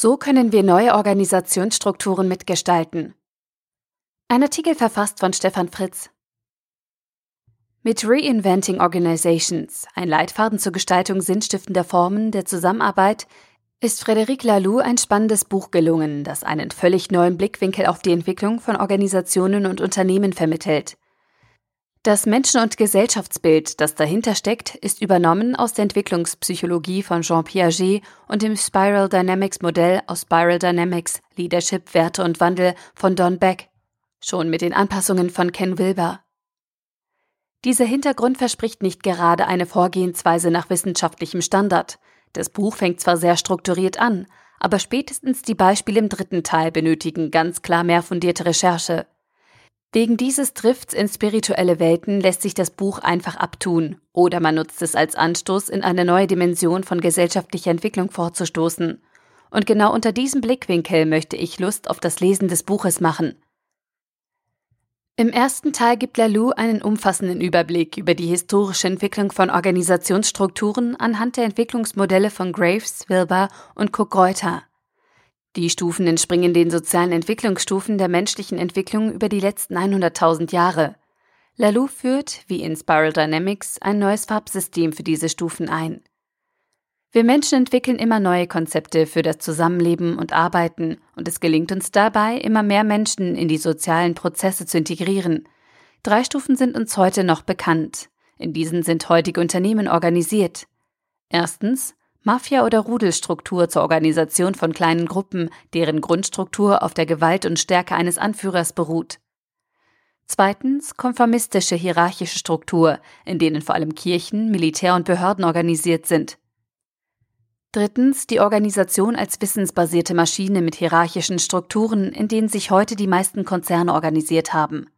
So können wir neue Organisationsstrukturen mitgestalten. Ein Artikel verfasst von Stefan Fritz. Mit Reinventing Organizations, ein Leitfaden zur Gestaltung sinnstiftender Formen der Zusammenarbeit, ist Frédéric Laloux ein spannendes Buch gelungen, das einen völlig neuen Blickwinkel auf die Entwicklung von Organisationen und Unternehmen vermittelt. Das Menschen- und Gesellschaftsbild, das dahinter steckt, ist übernommen aus der Entwicklungspsychologie von Jean Piaget und dem Spiral Dynamics Modell aus Spiral Dynamics Leadership, Werte und Wandel von Don Beck, schon mit den Anpassungen von Ken Wilber. Dieser Hintergrund verspricht nicht gerade eine Vorgehensweise nach wissenschaftlichem Standard. Das Buch fängt zwar sehr strukturiert an, aber spätestens die Beispiele im dritten Teil benötigen ganz klar mehr fundierte Recherche. Wegen dieses Drifts in spirituelle Welten lässt sich das Buch einfach abtun, oder man nutzt es als Anstoß, in eine neue Dimension von gesellschaftlicher Entwicklung vorzustoßen. Und genau unter diesem Blickwinkel möchte ich Lust auf das Lesen des Buches machen. Im ersten Teil gibt Lalou einen umfassenden Überblick über die historische Entwicklung von Organisationsstrukturen anhand der Entwicklungsmodelle von Graves, Wilbur und Cook-Reuter. Die Stufen entspringen den sozialen Entwicklungsstufen der menschlichen Entwicklung über die letzten 100.000 Jahre. Lalou führt, wie in Spiral Dynamics, ein neues Farbsystem für diese Stufen ein. Wir Menschen entwickeln immer neue Konzepte für das Zusammenleben und Arbeiten, und es gelingt uns dabei, immer mehr Menschen in die sozialen Prozesse zu integrieren. Drei Stufen sind uns heute noch bekannt. In diesen sind heutige Unternehmen organisiert. Erstens Mafia- oder Rudelstruktur zur Organisation von kleinen Gruppen, deren Grundstruktur auf der Gewalt und Stärke eines Anführers beruht. Zweitens konformistische hierarchische Struktur, in denen vor allem Kirchen, Militär und Behörden organisiert sind. Drittens die Organisation als wissensbasierte Maschine mit hierarchischen Strukturen, in denen sich heute die meisten Konzerne organisiert haben.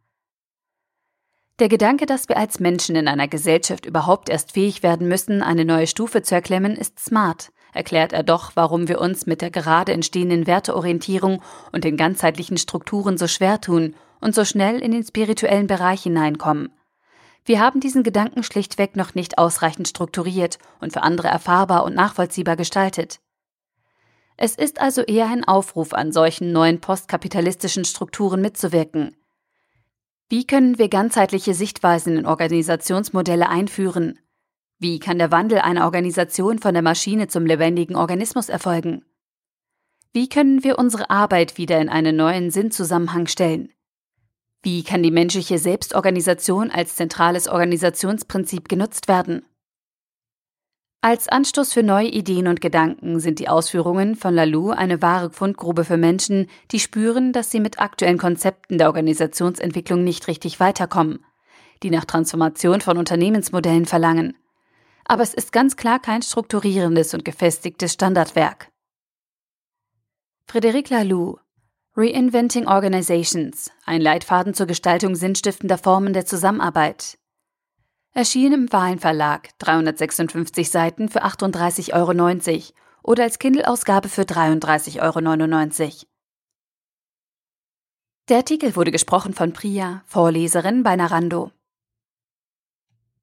Der Gedanke, dass wir als Menschen in einer Gesellschaft überhaupt erst fähig werden müssen, eine neue Stufe zu erklimmen, ist smart, erklärt er doch, warum wir uns mit der gerade entstehenden Werteorientierung und den ganzheitlichen Strukturen so schwer tun und so schnell in den spirituellen Bereich hineinkommen. Wir haben diesen Gedanken schlichtweg noch nicht ausreichend strukturiert und für andere erfahrbar und nachvollziehbar gestaltet. Es ist also eher ein Aufruf an solchen neuen postkapitalistischen Strukturen mitzuwirken, wie können wir ganzheitliche Sichtweisen in Organisationsmodelle einführen? Wie kann der Wandel einer Organisation von der Maschine zum lebendigen Organismus erfolgen? Wie können wir unsere Arbeit wieder in einen neuen Sinnzusammenhang stellen? Wie kann die menschliche Selbstorganisation als zentrales Organisationsprinzip genutzt werden? Als Anstoß für neue Ideen und Gedanken sind die Ausführungen von Lalou eine wahre Fundgrube für Menschen, die spüren, dass sie mit aktuellen Konzepten der Organisationsentwicklung nicht richtig weiterkommen, die nach Transformation von Unternehmensmodellen verlangen. Aber es ist ganz klar kein strukturierendes und gefestigtes Standardwerk. Frédéric Laloux Reinventing Organizations, ein Leitfaden zur Gestaltung sinnstiftender Formen der Zusammenarbeit, Erschien im Wahlenverlag, 356 Seiten für 38,90 Euro oder als Kindle-Ausgabe für 33,99 Euro. Der Artikel wurde gesprochen von Priya, Vorleserin bei Narando.